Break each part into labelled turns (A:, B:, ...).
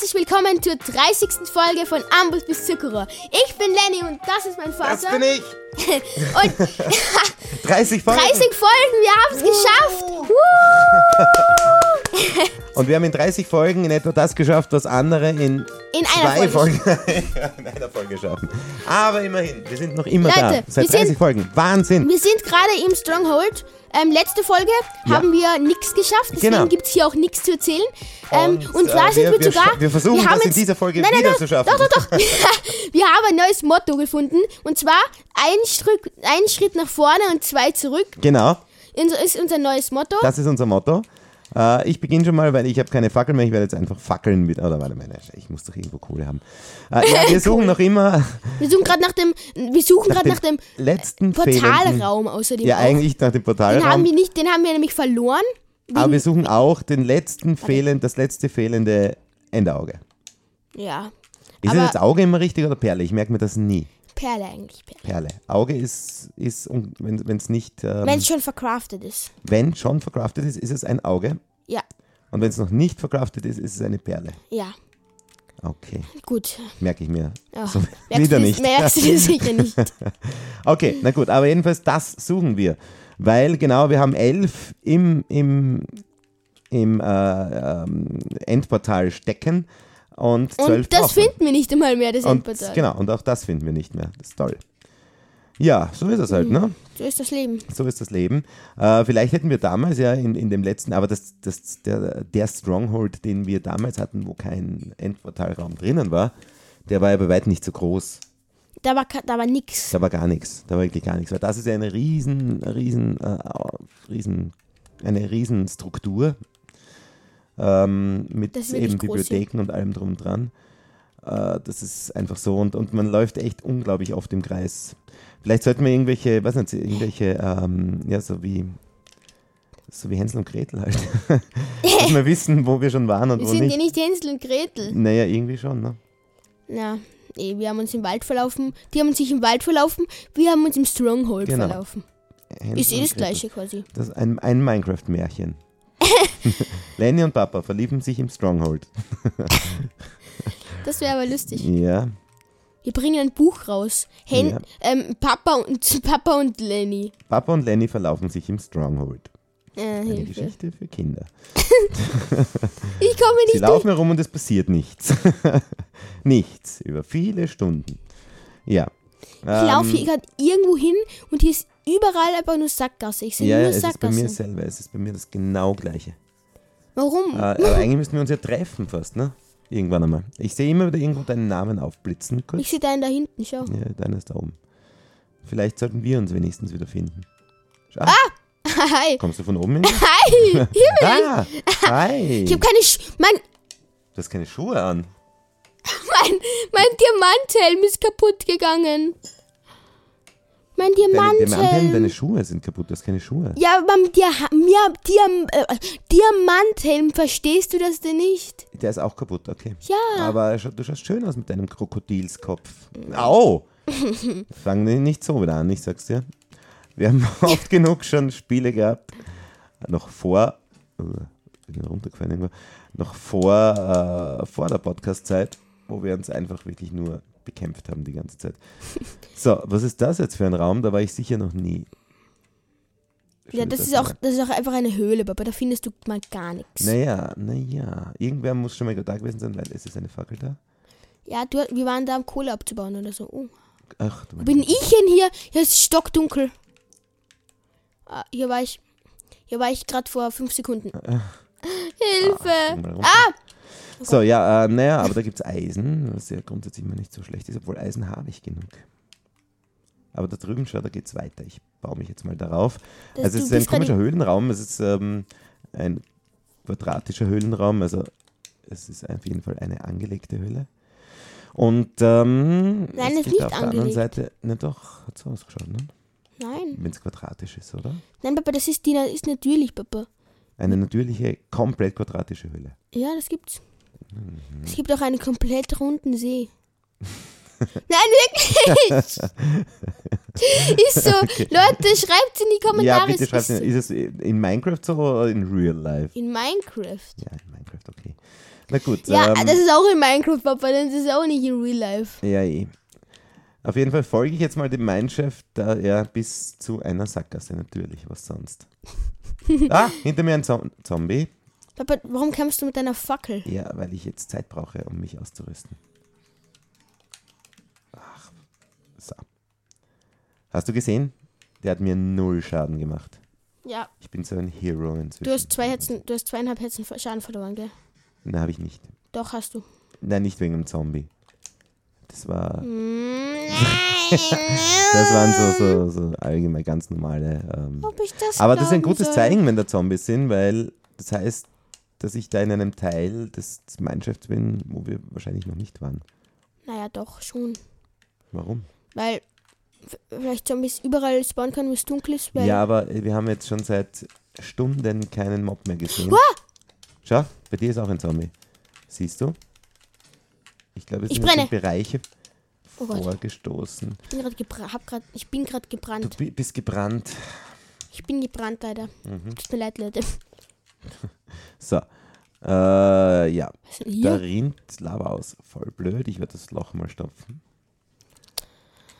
A: herzlich willkommen zur 30. Folge von Ambus bis Zuckerer. Ich bin Lenny und das ist mein Vater.
B: Das bin ich.
A: Und
B: 30 Folgen.
A: 30 Folgen, wir haben es geschafft.
B: Und wir haben in 30 Folgen in etwa das geschafft, was andere in,
A: In einer
B: zwei
A: Folge.
B: Folgen in einer Folge schaffen. Aber immerhin, wir sind noch immer
A: Leute,
B: da. Seit
A: wir sind-
B: 30 Folgen. Wahnsinn.
A: Wir sind gerade im Stronghold. Ähm, letzte Folge
B: Ja.
A: haben wir nichts geschafft, deswegen
B: Genau.
A: gibt es hier auch nichts zu erzählen. Ähm, und,
B: Und,
A: zwar
B: äh,
A: sind
B: wir-
A: wir,
B: wir
A: sogar.
B: wir versuchen,
A: haben
B: das in
A: jetzt-
B: dieser Folge
A: nein, nein,
B: wieder
A: nein,
B: zu schaffen.
A: Doch, doch, doch. wir haben ein neues Motto gefunden. Und zwar ein Schritt, ein Schritt nach vorne und zwei zurück.
B: Genau,
A: Das ist unser neues Motto.
B: das ist unser Motto. Äh, ich beginne schon mal, weil ich habe keine Fackel mehr. Ich werde jetzt einfach fackeln mit. Oder warte mal, ich muss doch irgendwo Kohle haben. Äh, ja, wir suchen noch immer
A: Wir suchen gerade nach dem, wir suchen gerade nach dem
B: letzten fehlenden-
A: Portalraum außerdem.
B: Ja,
A: auch.
B: eigentlich nach dem
A: Den haben
B: Portalraum.
A: wir nicht, den haben wir nämlich verloren.
B: Aber wir suchen auch den letzten fehlend, das letzte fehlende Endauge.
A: Ja.
B: Ist es jetzt Auge immer richtig oder Perle? Ich merke mir das nie.
A: Perle eigentlich. Perle.
B: Perle. Auge ist, ist wenn es nicht, ähm,
A: Wenn es schon verkraftet ist.
B: wenn schon verkraftet ist, ist es ein Auge.
A: Ja.
B: Und wenn es noch nicht verkraftet ist, ist es eine Perle.
A: Ja.
B: Okay,
A: Gut.
B: merke ich mir.
A: Ja.
B: So, wieder
A: du,
B: nicht.
A: Merkst du sicher nicht.
B: Okay, na gut, aber jedenfalls das suchen wir. Weil genau, wir haben elf im, im, im äh, ähm, Endportal stecken und zwölf
A: Und das
B: brauchen
A: finden wir nicht einmal mehr, das
B: Und
A: Endportal.
B: genau, und auch das finden wir nicht mehr. Das ist toll. Ja, so ist es halt, ne?
A: So ist das Leben.
B: So ist das Leben. Äh, vielleicht hätten wir damals ja in, in dem letzten, aber das, das, der, der Stronghold, den wir damals hatten, wo kein Endportalraum drinnen war, der war ja bei weitem nicht so groß.
A: Da war, da war nix.
B: Da war gar nichts. Da war wirklich gar nichts. Weil das ist ja eine riesen, riesen, äh, riesen, eine riesen Struktur ähm, mit eben Bibliotheken und allem drum und dran. Äh, das ist einfach so und, und man läuft echt unglaublich oft im Kreis. Vielleicht sollten wir irgendwelche, was nicht, irgendwelche, ähm, ja, so wie, so wie Hänsel und Gretel halt. Dass wir wissen, wo wir schon waren und
A: Wir
B: wo
A: sind
B: nicht.
A: ja nicht Hänsel und Gretel.
B: Naja, irgendwie schon, ne?
A: Ja, eh, wir haben uns im Wald verlaufen. Die haben sich im Wald verlaufen. Wir haben uns im Stronghold
B: Genau.
A: verlaufen.
B: Hänsel
A: Ist eh das gleiche quasi.
B: Das ist ein, ein Minecraft-Märchen. Lenny und Papa verlieben sich im Stronghold.
A: Das wäre aber lustig.
B: Ja,
A: Wir bringen ein Buch raus. Hen
B: Ja.
A: ähm, Papa und Papa und Lenny.
B: Papa und Lenny verlaufen sich im Stronghold.
A: Äh,
B: Eine
A: Hilfe.
B: Geschichte für Kinder.
A: Ich komme
B: Sie
A: nicht durch.
B: laufen herum und es passiert nichts. nichts. Über viele Stunden. Ja.
A: Ich laufe
B: Ähm,
A: hier gerade irgendwo hin und hier ist überall einfach nur Sackgasse. Ich sehe
B: Ja, ja,
A: nur
B: es ist bei mir selber. Es ist bei mir das genau gleiche.
A: Warum?
B: Äh, aber eigentlich müssten wir uns ja treffen fast, ne? Irgendwann einmal. Ich sehe immer wieder irgendwo deinen Namen aufblitzen. Kurz.
A: Ich sehe deinen da hinten, schau.
B: Ja, deiner ist da oben. Vielleicht sollten wir uns wenigstens wieder finden. Schau.
A: Hi.
B: Kommst du von oben hin?
A: Hi. Hier,
B: ah, hi.
A: ich habe keine Sch mein,
B: Du hast keine Schuhe an.
A: mein, mein Diamanthelm ist kaputt gegangen. Mein
B: Deine, deine,
A: Diamanthelm.
B: deine Schuhe sind kaputt, du hast keine Schuhe.
A: ja, beim Dia mir, Diam äh, Diamanthelm, verstehst du das denn nicht?
B: Der ist auch kaputt, okay.
A: Ja.
B: Aber du schaust schön aus mit deinem Krokodilskopf. Au! Fang nicht so wieder an, ich sag's dir. Wir haben oft genug schon Spiele gehabt, noch vor, äh, bin runtergefallen irgendwo, noch vor, äh, vor der Podcast-Zeit, wo wir uns einfach wirklich nur bekämpft haben die ganze Zeit. So, was ist das jetzt für ein Raum? Da war ich sicher noch nie.
A: Ja,
B: Schön,
A: das
B: dass
A: ist auch, das ist auch einfach eine Höhle, Papa. Da findest du mal gar nichts.
B: Naja, naja. Irgendwer muss schon mal da gewesen sein, weil es ist eine Fackel da.
A: Ja, du, wir waren da, um Kohle abzubauen oder so. Oh.
B: Ach, du
A: Wo bin ich denn hier? Hier ist stockdunkel. Ah, hier war ich. Hier war ich gerade vor fünf Sekunden. Hilfe!
B: mal runter.
A: Ah!
B: So, ja, äh, naja, aber da gibt es Eisen, was ja grundsätzlich mal nicht so schlecht ist, obwohl Eisen habe ich genug. Aber da drüben, schau, da geht es weiter. Ich baue mich jetzt mal darauf.
A: Das-
B: also es ist ein komischer Höhlenraum, es ist ähm, ein quadratischer Höhlenraum, also es ist auf jeden Fall eine angelegte Höhle. Und ähm,
A: Nein,
B: es
A: ist nicht
B: auf der anderen
A: angelegt.
B: Seite, na doch, hat so ausgeschaut, ne?
A: Nein.
B: Wenn es quadratisch ist, oder?
A: Nein, Papa, das ist, die, ist natürlich, Papa.
B: Eine natürliche, komplett quadratische Höhle.
A: Ja, das gibt's.
B: Mhm.
A: Es gibt auch einen komplett runden See. Nein, wirklich! ist so. Leute, schreibt's in die Kommentare.
B: Ja, bitte schreibt
A: ist
B: ist es in Minecraft so oder in Real Life?
A: In Minecraft.
B: Ja, in Minecraft, okay. Na gut.
A: Ja,
B: ähm,
A: das ist auch in Minecraft, Papa, das ist auch nicht in Real Life.
B: ja, eh. Auf jeden Fall folge ich jetzt mal dem Mindshift, da er bis zu einer Sackgasse natürlich, was sonst. ah, hinter mir ein Zom Zombie.
A: Papa, warum kämpfst du mit deiner Fackel?
B: Ja, weil ich jetzt Zeit brauche, um mich auszurüsten. Ach, so. Hast du gesehen? Der hat mir null Schaden gemacht.
A: Ja,
B: Ich bin so ein Hero inzwischen.
A: du hast zwei Herzen, du hast zweieinhalb Herzen Schaden verloren, gell?
B: Nein, habe ich nicht.
A: Doch, hast du.
B: Nein, nicht wegen dem Zombie. Das war,
A: Nein.
B: das waren so, so, so allgemein ganz normale. Ähm,
A: das
B: aber das ist ein gutes
A: soll?
B: Zeichen, wenn da Zombies sind, weil das heißt, dass ich da in einem Teil des Mineshafts bin, wo wir wahrscheinlich noch nicht waren.
A: Naja, doch, schon.
B: Warum?
A: Weil vielleicht Zombies überall spawnen können, wo es dunkel ist.
B: Ja, aber wir haben jetzt schon seit Stunden keinen Mob mehr gesehen. Schau, bei dir ist auch ein Zombie. Siehst du? Ich glaube, es
A: Ich
B: sind
A: brenne.
B: Bereiche
A: Oh
B: vorgestoßen.
A: ich bin gerade gebra
B: Du
A: gebrannt.
B: bi- bist gebrannt.
A: Ich bin gebrannt, leider.
B: Mhm.
A: Tut mir leid, Leute.
B: So. Äh, ja, da rinnt Lava aus. Voll blöd. Ich werde das Loch mal stopfen.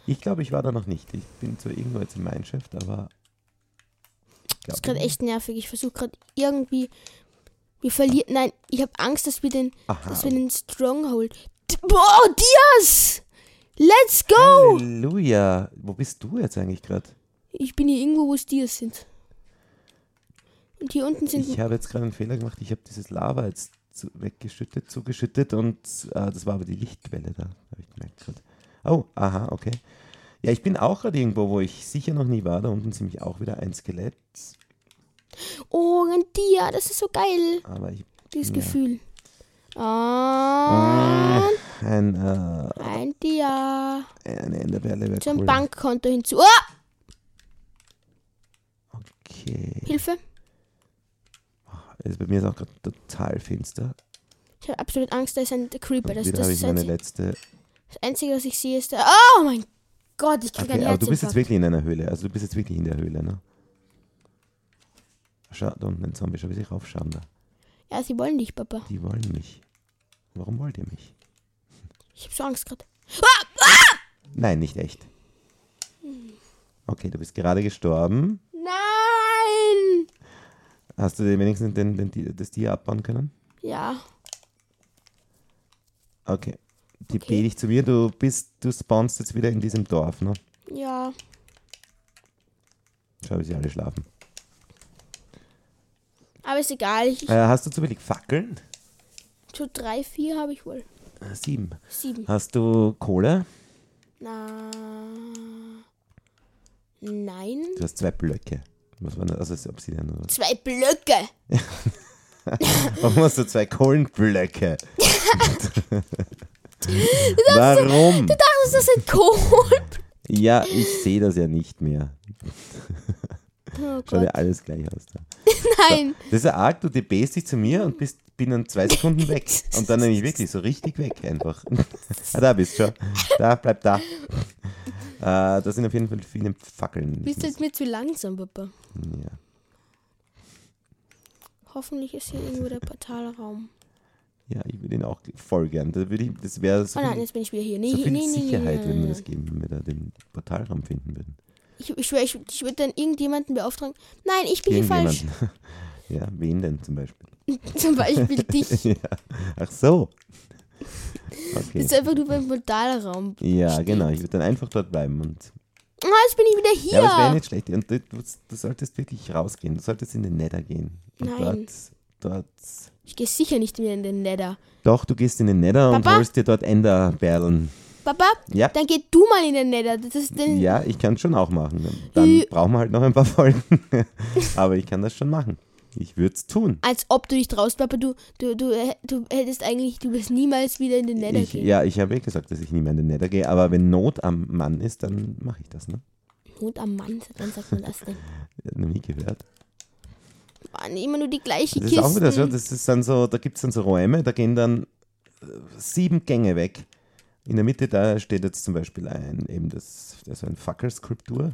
B: Ich glaube, ich war da noch nicht. Ich bin zwar irgendwo jetzt im Mineshaft, aber.
A: Das ist gerade echt nervig. Ich versuche gerade irgendwie. Wir verlieren. Nein, ich habe Angst, dass wir den,
B: Aha.
A: dass wir den Stronghold. Boah, Dias! Let's go!
B: Halleluja. Wo bist du jetzt eigentlich gerade?
A: Ich bin hier irgendwo, wo es Dias sind. Und hier unten sind.
B: Ich habe jetzt gerade einen Fehler gemacht. Ich habe dieses Lava jetzt zu, weggeschüttet, zugeschüttet und äh, das war aber die Lichtquelle da. Habe ich gemerkt gerade. Oh, aha, okay. Ja, ich bin auch gerade irgendwo, wo ich sicher noch nie war. Da unten ist nämlich auch wieder ein Skelett.
A: Oh, ein Dia, das ist so geil.
B: Aber ich
A: Dieses
B: Ja.
A: Gefühl. Und
B: ein, äh,
A: ein Dia.
B: eine Enderperle wäre
A: Zum
B: cool.
A: Bankkonto hinzu. Ah!
B: Okay.
A: Hilfe.
B: Also bei mir ist auch gerade total finster.
A: Ich habe absolut Angst, da ist ein Creeper. Das, das, ist
B: meine letzte.
A: das Einzige, was ich sehe, ist der. Oh mein Gott, ich krieg
B: Okay,
A: ein
B: aber du bist jetzt wirklich in einer Höhle. Also du bist jetzt wirklich in der Höhle, ne? Schau, da unten ein Zombie, schau, wie sie raufschauen da.
A: Ja, sie wollen dich, Papa.
B: Die wollen mich. Warum wollt ihr mich?
A: Ich habe so Angst gerade.
B: Nein, nicht echt. Okay, du bist gerade gestorben.
A: Nein!
B: Hast du dir wenigstens den, den, Ti- das Tier abbauen können?
A: Ja.
B: Okay. Die
A: Okay.
B: bete ich zu mir. Du bist, du spawnst jetzt wieder in diesem Dorf, ne?
A: Ja.
B: Schau, wie sie alle schlafen.
A: Ist egal. Ich,
B: Äh, hast du zufällig Fackeln?
A: so drei, vier habe ich wohl.
B: Äh, sieben.
A: Sieben.
B: Hast du Kohle?
A: Na. Nein.
B: Du hast zwei Blöcke. Was war das? Also ist Obsidian oder?
A: Zwei Blöcke.
B: Warum hast du zwei Kohlenblöcke? Warum?
A: Ach, ist das ein Kohl?
B: Ja, ich sehe das ja nicht mehr.
A: Oh
B: Schaut ja
A: Gott.
B: alles gleich aus. Da.
A: Nein.
B: Das ist ja arg, du debest dich zu mir und bist binnen zwei Sekunden weg. Und dann nämlich wirklich so richtig weg einfach. ah, da bist du schon. Da, bleib da. Äh, da sind auf jeden Fall viele Fackeln.
A: Bist du jetzt mir zu langsam, Papa?
B: Ja.
A: Hoffentlich ist hier irgendwo der Portalraum.
B: ja, ich würde ihn auch voll gern. Da würde ich, das wäre so
A: Oh nein,
B: viel,
A: jetzt bin ich wieder hier. Nee,
B: so viel
A: nee, nee, nee,
B: Sicherheit,
A: nee,
B: wenn wir das geben, wenn wir da den Portalraum finden würden.
A: Ich, ich schwöre, ich, ich würde dann irgendjemanden beauftragen. Nein, ich bin hier falsch.
B: Ja, wen denn zum Beispiel?
A: Zum Beispiel dich.
B: ja. Ach so.
A: Das
B: Okay.
A: ist einfach nur beim Portalraum.
B: Ja, genau. Ich würde dann einfach dort bleiben. Und,
A: Ah, jetzt bin ich wieder hier.
B: ja, aber es wäre nicht schlecht. Und du, du, du solltest wirklich rausgehen. Du solltest in den Nether gehen. Und
A: Nein.
B: Dort, dort.
A: ich gehe sicher nicht mehr in den Nether.
B: Doch, du gehst in den Nether und
A: Papa?
B: holst dir dort Enderperlen.
A: Papa,
B: Ja.
A: dann geh du mal in den Nether. Das ist den,
B: Ja, ich kann es schon auch machen. Dann brauchen wir halt noch ein paar Folgen. aber ich kann das schon machen. Ich würde es tun.
A: Als ob du dich traust, Papa. Du, du, du, äh, du hättest eigentlich, du wirst niemals wieder in den Nether
B: Ich,
A: gehen.
B: ja, ich habe eh gesagt, dass ich nie mehr in den Nether gehe. Aber wenn Not am Mann ist, dann mache ich das. Ne?
A: Not am Mann, wann sagt man das denn?
B: Ich noch nie gehört.
A: Mann, immer nur die gleiche
B: Das ist auch wieder so, das ist dann so, da gibt es dann so Räume, da gehen dann äh, sieben Gänge weg. In der Mitte, da steht jetzt zum Beispiel ein, eben das, das ist so ein Fackelskulptur.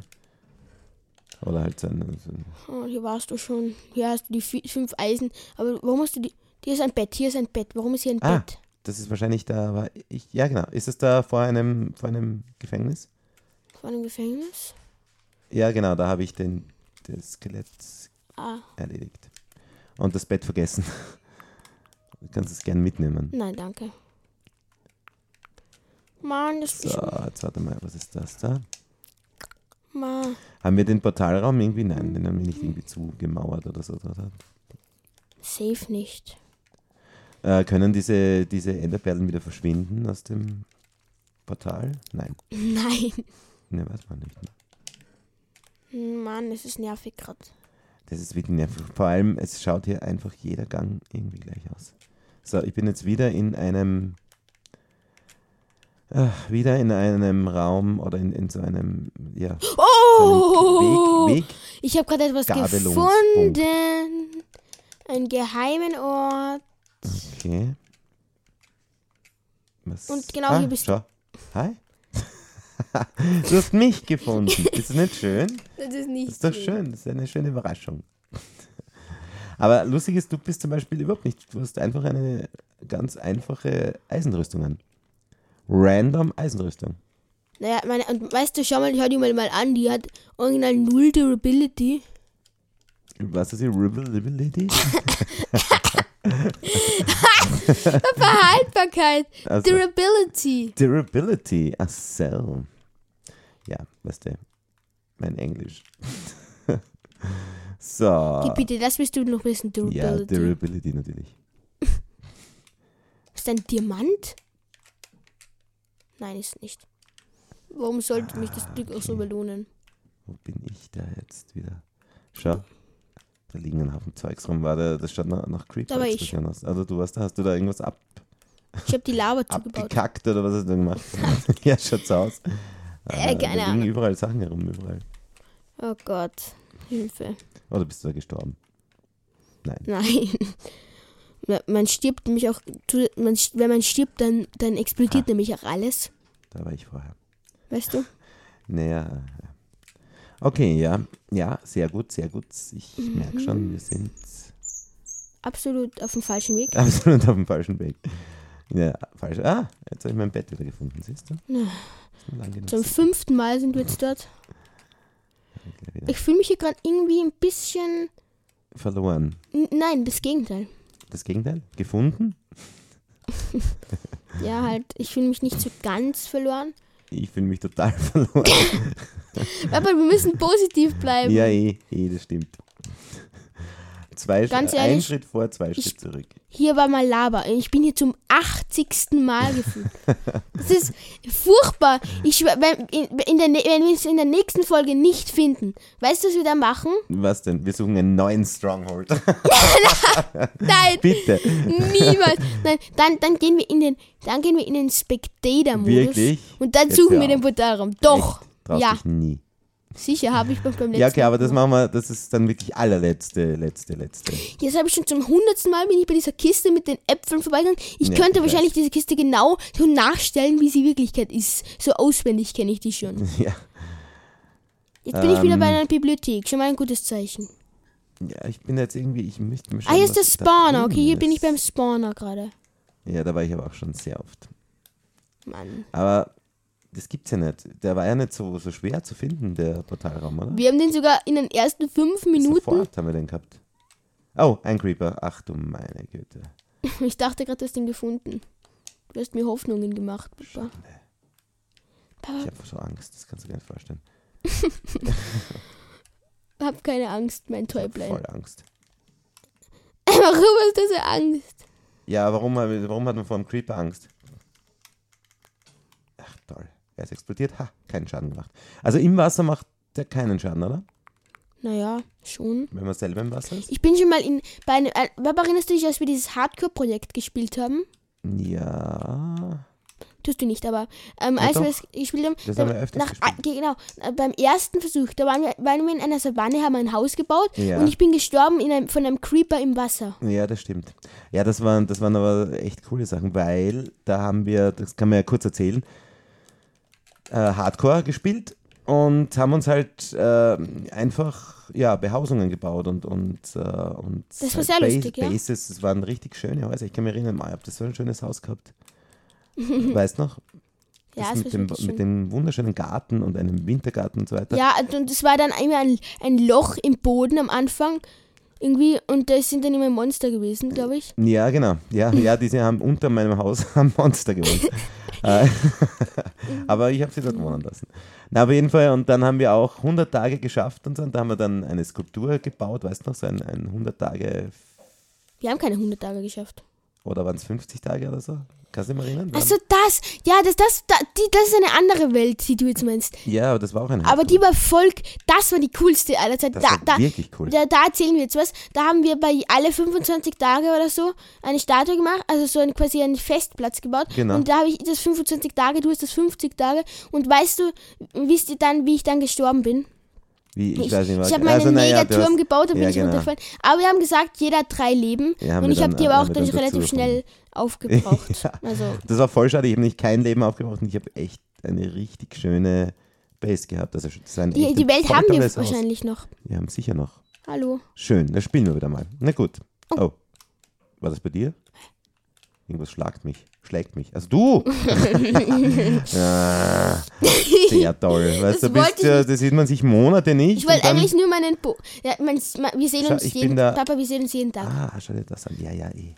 B: Oder halt so ein, so ein
A: Oh, hier warst du schon. Hier hast du die fünf Eisen. Aber warum hast du die. Hier ist ein Bett, hier ist ein Bett. Warum ist hier ein
B: Ah.
A: Bett?
B: Das ist wahrscheinlich da, war ich, ja genau. Ist es da vor einem, vor einem Gefängnis?
A: Vor einem Gefängnis?
B: Ja, genau, da habe ich den, das Skelett
A: Ah,
B: erledigt. Und das Bett vergessen. Du kannst es gern mitnehmen.
A: nein, danke. Mann, das
B: So,
A: ist.
B: jetzt warte mal, was ist das da?
A: Mann.
B: Haben wir den Portalraum irgendwie? Nein, den haben wir nicht irgendwie zugemauert oder so. Oder?
A: Safe nicht.
B: Äh, können diese, diese Enderperlen wieder verschwinden aus dem Portal? Nein,
A: Nein.
B: ne, weiß man nicht. Ne?
A: Mann, es ist nervig gerade.
B: Das ist wirklich nervig. Vor allem, es schaut hier einfach jeder Gang irgendwie gleich aus. So, ich bin jetzt wieder in einem, äh, wieder in einem Raum oder in, in so einem, ja, so
A: Oh!
B: einem Weg, Weg.
A: Ich habe gerade etwas gefunden. Einen geheimen Ort.
B: Okay. Was?
A: Und genau
B: ah,
A: hier bist du.
B: schau. Hi. du hast mich gefunden. Ist das nicht schön?
A: Das ist nicht
B: Das ist doch schön. Das ist eine schöne Überraschung. Aber lustig ist, du bist zum Beispiel überhaupt nicht. Du hast einfach eine ganz einfache Eisenrüstung an. Random Eisenrüstung.
A: Naja, meine, und weißt du, schau mal, hör die mal, mal an, die hat original null Durability.
B: Was ist die Rivality?
A: Verhaltbarkeit.
B: Also,
A: Durability.
B: Durability. Ach so. Ja, weißt du, mein Englisch. so.
A: Gib bitte, das willst du noch wissen,
B: Ah. Ja,
A: Durability.
B: Durability natürlich.
A: ist ein Diamant? Nein, ist nicht. Warum sollte mich das Glück auch so belohnen?
B: Wo bin ich da jetzt wieder? Schau. Da liegen ein Haufen Zeugs rum. War der, das schaut nach, nach Creeper
A: Da war ich.
B: Also du warst da, hast du da irgendwas ab,
A: Ich habe die Lava zugebaut.
B: abgekackt oder was hast du gemacht? ja, schaut's aus.
A: Äh,
B: da
A: keine
B: liegen
A: Ahnung.
B: überall Sachen herum, überall.
A: Oh Gott. Hilfe.
B: Oder bist du da gestorben? Nein.
A: Nein. Ma- Man stirbt nämlich auch, man, wenn man stirbt, dann, dann explodiert
B: Ha.
A: nämlich auch alles.
B: Da war ich vorher.
A: Weißt du?
B: Naja. ja. Okay, ja. Ja, sehr gut, sehr gut. Ich
A: Mhm.
B: merke schon, wir sind
A: Absolut auf dem falschen Weg.
B: absolut auf dem falschen Weg. Ja, falsch. Ah, jetzt habe ich mein Bett wieder gefunden, siehst du?
A: Ja. Zum fünften Mal sind wir jetzt dort. Ich fühle mich hier gerade irgendwie ein bisschen.
B: Verloren.
A: N- Nein, das Gegenteil.
B: Das Gegenteil? Gefunden?
A: Ja, halt, ich fühle mich nicht so ganz verloren.
B: Ich fühle mich total verloren.
A: Aber wir müssen positiv bleiben.
B: ja, eh, eh, das stimmt. Zwei
A: Ganz
B: ein
A: ehrlich,
B: Schritt vor, zwei
A: ich-
B: Schritt zurück.
A: Hier war mal Lava. Ich bin hier zum 80. Mal gefühlt. Das ist furchtbar. Ich, wenn, in, der, wenn wir es in der nächsten Folge nicht finden, weißt du, was wir da machen?
B: Was denn? Wir suchen einen neuen Stronghold.
A: Nein,
B: Bitte.
A: niemals. Nein, dann, dann gehen wir in den, dann gehen wir in den Spectator-Modus.
B: Wirklich?
A: Und dann
B: Jetzt
A: suchen wir den. Portalraum. Doch.
B: Echt? Traust
A: Ja.
B: nie.
A: Sicher, habe ich beim letzten
B: Ja, okay, aber das
A: Mal.
B: machen wir, das ist dann wirklich allerletzte, letzte, letzte.
A: Jetzt habe ich schon zum hundertsten Mal bin ich bei dieser Kiste mit den Äpfeln vorbeigegangen. Ich
B: Ja,
A: könnte
B: ich
A: wahrscheinlich diese Kiste genau so nachstellen, wie sie in Wirklichkeit ist. So auswendig kenne ich die schon.
B: Ja.
A: Jetzt bin ich wieder
B: Ähm.
A: bei einer Bibliothek. Schon mal ein gutes Zeichen.
B: ja, ich bin jetzt irgendwie, ich möchte mal
A: Ah,
B: schauen,
A: hier ist der Spawner. Okay, hier bin
B: ist.
A: ich beim Spawner gerade.
B: Ja, da war ich aber auch schon sehr oft.
A: Mann.
B: Aber das gibt's ja nicht. Der war ja nicht so, so schwer zu finden, der Portalraum, oder?
A: Wir haben den sogar in den ersten fünf Minuten.
B: Sofort haben wir den gehabt. Oh, ein Creeper. Ach du meine Güte.
A: Ich dachte gerade, du hast den gefunden. Du hast mir Hoffnungen gemacht, Papa. Papa,
B: Ich habe so Angst, das kannst du gar nicht vorstellen.
A: hab keine Angst, mein
B: Ich hab
A: Täublein.
B: voll Angst.
A: Warum hast du so Angst?
B: Ja, warum, warum hat man vor dem Creeper Angst? Ach toll. Ist explodiert. Ha, keinen Schaden gemacht. Also im Wasser macht der keinen Schaden, oder?
A: Naja, schon.
B: Wenn man selber im Wasser ist?
A: Ich bin schon mal in. Bei einem, äh, erinnerst du dich, als wir dieses Hardcore-Projekt gespielt haben?
B: Ja.
A: Tust du nicht, aber ähm, als wir
B: doch.
A: es gespielt haben,
B: Das
A: da-
B: haben wir öfters
A: nach,
B: gespielt.
A: ah, ge- genau, äh, beim ersten Versuch, da waren wir, waren wir in einer Savanne, haben ein Haus gebaut
B: Ja.
A: und ich bin gestorben in einem, von einem Creeper im Wasser.
B: Ja, das stimmt. Ja, das waren, das waren aber echt coole Sachen, weil da haben wir, das kann man ja kurz erzählen, äh, Hardcore gespielt und haben uns halt äh, einfach ja, Behausungen gebaut und, und, äh, und
A: Das war
B: halt
A: sehr
B: Bas-
A: lustig, ja.
B: Bases, das waren richtig schöne Häuser. Ich kann mich erinnern, ich habe das so ein schönes Haus gehabt. weißt noch?
A: Ja,
B: mit, dem, mit dem wunderschönen Garten und einem Wintergarten und so weiter.
A: Ja, und- es war dann immer ein, ein Loch im Boden am Anfang. Irgendwie, und da sind dann immer Monster gewesen, glaube ich.
B: Ja, genau. Ja, ja, diese haben unter meinem Haus am Monster gewohnt. Aber ich habe sie dort wohnen lassen. Na, auf jeden Fall. Und dann haben wir auch 100 Tage geschafft und so. Und da haben wir dann eine Skulptur gebaut, weißt du noch, so ein, ein 100 Tage
A: Wir haben keine 100 Tage geschafft.
B: Oder waren es 50 Tage oder so? Kannst du dich mal erinnern?
A: Also das, ja, das, das, da, die, das ist eine andere Welt, die du jetzt meinst.
B: ja, aber das war auch ein
A: Aber die war voll, das war die coolste aller Zeiten.
B: Das
A: Da,
B: war
A: da,
B: wirklich cool.
A: da, da erzählen wir jetzt was. Da haben wir bei alle 25 Tage oder so eine Statue gemacht, also so ein, quasi einen Festplatz gebaut.
B: Genau.
A: Und da habe ich das 25 Tage, du hast das 50 Tage. Und weißt du, wisst ihr dann, wie ich dann gestorben bin?
B: Wie, ich,
A: Ich,
B: weiß nicht, was.
A: ich habe meinen
B: also, naja,
A: Megaturm
B: hast-
A: gebaut
B: ja,
A: bin ich
B: genau.
A: runtergefallen. Aber wir haben gesagt, jeder hat drei Leben.
B: Ja,
A: und ich habe
B: dann-
A: die aber auch dann
B: dann
A: relativ schnell aufgebraucht.
B: Ja.
A: Also,
B: Das war voll schade. Ich habe nicht kein Leben aufgebraucht und ich habe echt eine richtig schöne Base gehabt. Also,
A: die, die Welt haben wir
B: Haus.
A: wahrscheinlich noch.
B: Wir haben sicher noch.
A: Hallo.
B: Schön, das spielen wir wieder mal. Na gut. Oh. War das bei dir? Irgendwas schlagt mich. Schlägt mich. Also du! ah, sehr toll. Weißt
A: Das
B: du, bist,
A: ich
B: ja, das sieht man sich Monate nicht.
A: Ich wollte eigentlich nur meinen Bo ja, mein, Wir sehen uns
B: ich
A: jeden
B: da-
A: Papa, wir sehen uns jeden Tag.
B: Ah, schau dir das an. Ja, ja, eh.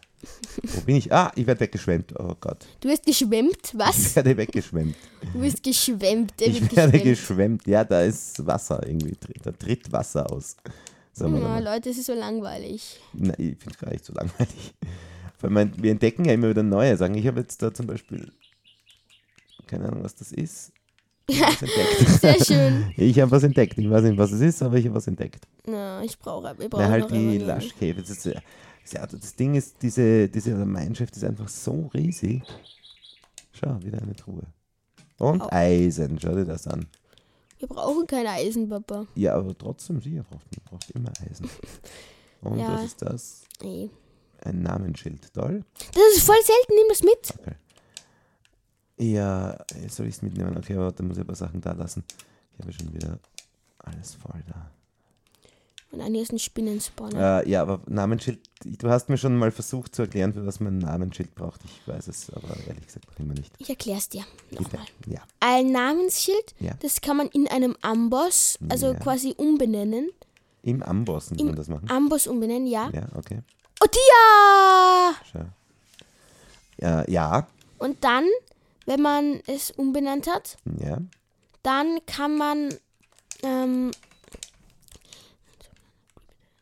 B: Wo bin ich? Ah, ich werde weggeschwemmt. Oh Gott.
A: Du wirst geschwemmt,
B: Ich
A: was?
B: werde weggeschwemmt.
A: Du wirst geschwemmt.
B: Ich werde
A: geschwemmt.
B: geschwemmt. Ja, da ist Wasser irgendwie. Da tritt Wasser aus. Sagen
A: Ja. Leute, es ist so langweilig.
B: Nein, ich finde es gar nicht so langweilig. Vor allem, wir entdecken ja immer wieder neue Sachen. Ich habe jetzt da zum Beispiel, keine Ahnung, was das ist. Ich habe was entdeckt.
A: Sehr schön.
B: Ich habe was entdeckt. Ich weiß nicht, was es ist, aber ich habe was entdeckt.
A: Na, ich brauche, wir brauchen
B: Na, halt die
A: immer-
B: Laschkäfer. Das, ist, ja- ja, das Ding ist, diese, diese Gemeinschaft ist einfach so riesig. Schau, wieder eine Truhe. Und
A: Au.
B: Eisen, schau dir das an.
A: Wir brauchen kein Eisen, Papa.
B: Ja, aber trotzdem, sie braucht, man braucht immer Eisen. Und
A: Ja.
B: was ist das?
A: Nee.
B: Ein Namensschild. Toll.
A: Das ist voll selten, nimm das mit.
B: Okay. Ja, jetzt soll ich es mitnehmen? Okay, aber dann muss ich ein paar Sachen da lassen. Ich habe schon wieder alles voll da.
A: Und an hier ist ein Spinnenspawner.
B: Äh, ja, aber Namensschild, du hast mir schon mal versucht zu erklären, für was man ein Namensschild braucht. Ich weiß es aber ehrlich gesagt noch immer nicht.
A: Ich erklär's dir
B: Bitte.
A: nochmal.
B: Ja.
A: Ein Namensschild,
B: Ja.
A: das kann man in einem Amboss, also
B: Ja.
A: quasi umbenennen.
B: Im Ambossen kann man das machen.
A: Amboss umbenennen, ja.
B: Ja, okay.
A: Otia!
B: Schau. Ja, ja,
A: Und dann, wenn man es umbenannt hat,
B: ja.
A: dann kann man ähm,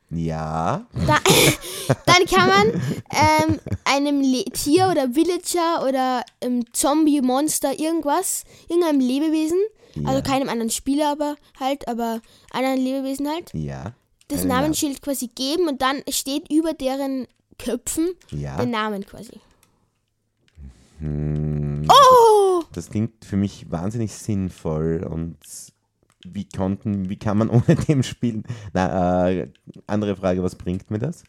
B: Ja,
A: da, dann kann man ähm, einem Le Tier oder Villager oder ähm, Zombie, Monster, irgendwas, irgendeinem Lebewesen,
B: ja.
A: also keinem anderen Spieler aber halt, aber anderen Lebewesen halt,
B: ja.
A: Das
B: einen Namen.
A: Namensschild quasi geben und dann steht über deren Köpfen
B: Ja.
A: der Namen quasi.
B: Hm,
A: Oh!
B: das klingt für mich wahnsinnig sinnvoll und wie konnten, wie kann man ohne dem spielen? Na, äh, andere Frage, was bringt mir das?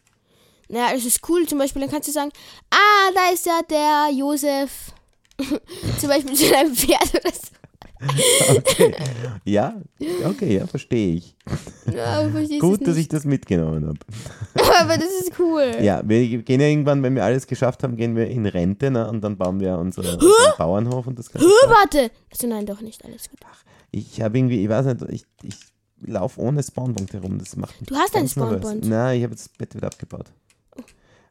A: Naja, das ist cool. Zum Beispiel, dann kannst du sagen, ah, da ist ja der Josef. Zum Beispiel zu einem Pferd oder so.
B: Okay. Ja, okay, ja, verstehe ich.
A: Ja,
B: Gut, dass ich das mitgenommen habe.
A: Aber das ist cool.
B: Ja, wir gehen ja irgendwann, wenn wir alles geschafft haben, gehen wir in Rente ne, und dann bauen wir unsere, unseren Bauernhof und das Ganze.
A: Warte! Also nein, doch nicht. Alles gut.
B: Ich habe irgendwie, ich weiß nicht, ich, ich laufe ohne Spawnpunkt herum. Das macht
A: Du hast einen. Spawnpunkt.
B: Nein, ich habe das Bett wieder abgebaut.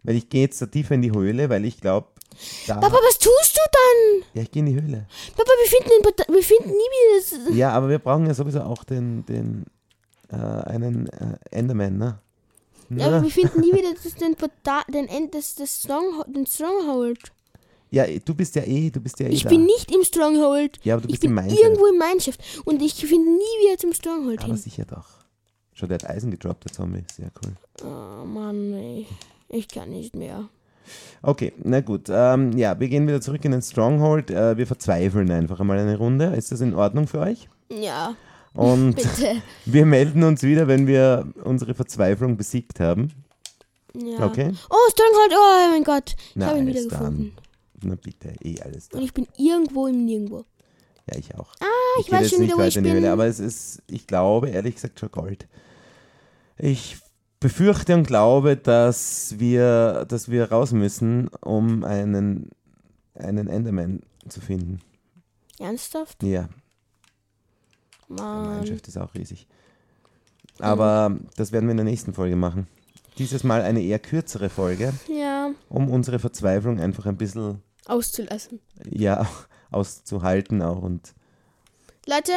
B: Weil ich gehe jetzt da tiefer in die Höhle, weil ich glaube.
A: Papa, was tust du dann?
B: Ja, ich gehe in die Höhle.
A: Papa, wir finden, den Pota- wir finden nie wieder das.
B: Ja, aber wir brauchen ja sowieso auch den, den äh, einen äh, Enderman, ne?
A: Ja, aber wir finden nie wieder das, den, Pota- den, End, das, das Strong, den Stronghold.
B: ja, du bist ja eh, du bist ja eh
A: Ich
B: da.
A: bin nicht im Stronghold.
B: ja, aber du
A: Ich
B: bist
A: bin
B: Mineshaft.
A: irgendwo im Mineshaft. Und ich finde nie wieder zum Stronghold
B: Aber
A: hin.
B: sicher doch. Schau, der hat Eisen gedroppt, der Zombie. Sehr cool.
A: Oh Mann, ey. Ich kann nicht mehr.
B: Okay, na gut. Ähm, ja, wir gehen wieder zurück in den Stronghold. Äh, wir verzweifeln einfach einmal eine Runde. Ist das in Ordnung für euch?
A: Ja,
B: Und
A: bitte.
B: wir melden uns wieder, wenn wir unsere Verzweiflung besiegt haben.
A: Ja.
B: Okay?
A: Oh, Stronghold, oh mein Gott. Ich
B: Na,
A: habe ihn wieder gefunden.
B: Na bitte, eh alles da.
A: Und ich bin irgendwo im Nirgendwo.
B: Ja, ich auch.
A: Ah, ich
B: gehe
A: weiß schon wieder, wo ich bin.
B: aber es ist, ich glaube, ehrlich gesagt, schon Gold. Ich befürchte und glaube, dass wir, dass wir raus müssen, um einen, einen Enderman zu finden.
A: Ernsthaft?
B: Ja, die
A: Mann.
B: Gemeinschaft ist auch riesig. Aber das werden wir in der nächsten Folge machen. Dieses Mal eine eher kürzere Folge,
A: Ja,
B: um unsere Verzweiflung einfach ein bisschen
A: auszulassen.
B: ja, auszuhalten auch und
A: Leute,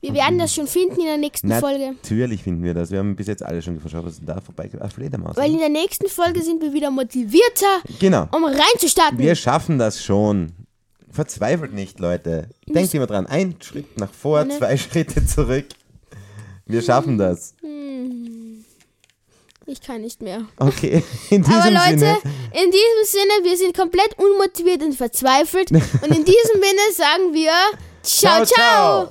A: wir werden das schon finden in der nächsten
B: Na-
A: Folge.
B: Natürlich finden wir das. Wir haben bis jetzt alle schon geschaut, was da vorbei? Ah, Fledermaus.
A: Weil in der nächsten Folge sind wir wieder motivierter,
B: Genau.
A: um reinzustarten.
B: Wir schaffen das schon. Verzweifelt nicht, Leute. Denkt immer dran. Ein Schritt nach vor,
A: Ne.
B: zwei Schritte zurück. Wir schaffen das.
A: Hm. Ich kann nicht mehr.
B: Okay. In diesem
A: Aber Leute,
B: Sinne.
A: in diesem Sinne, wir sind komplett unmotiviert und verzweifelt. Und in diesem Sinne sagen wir 小乔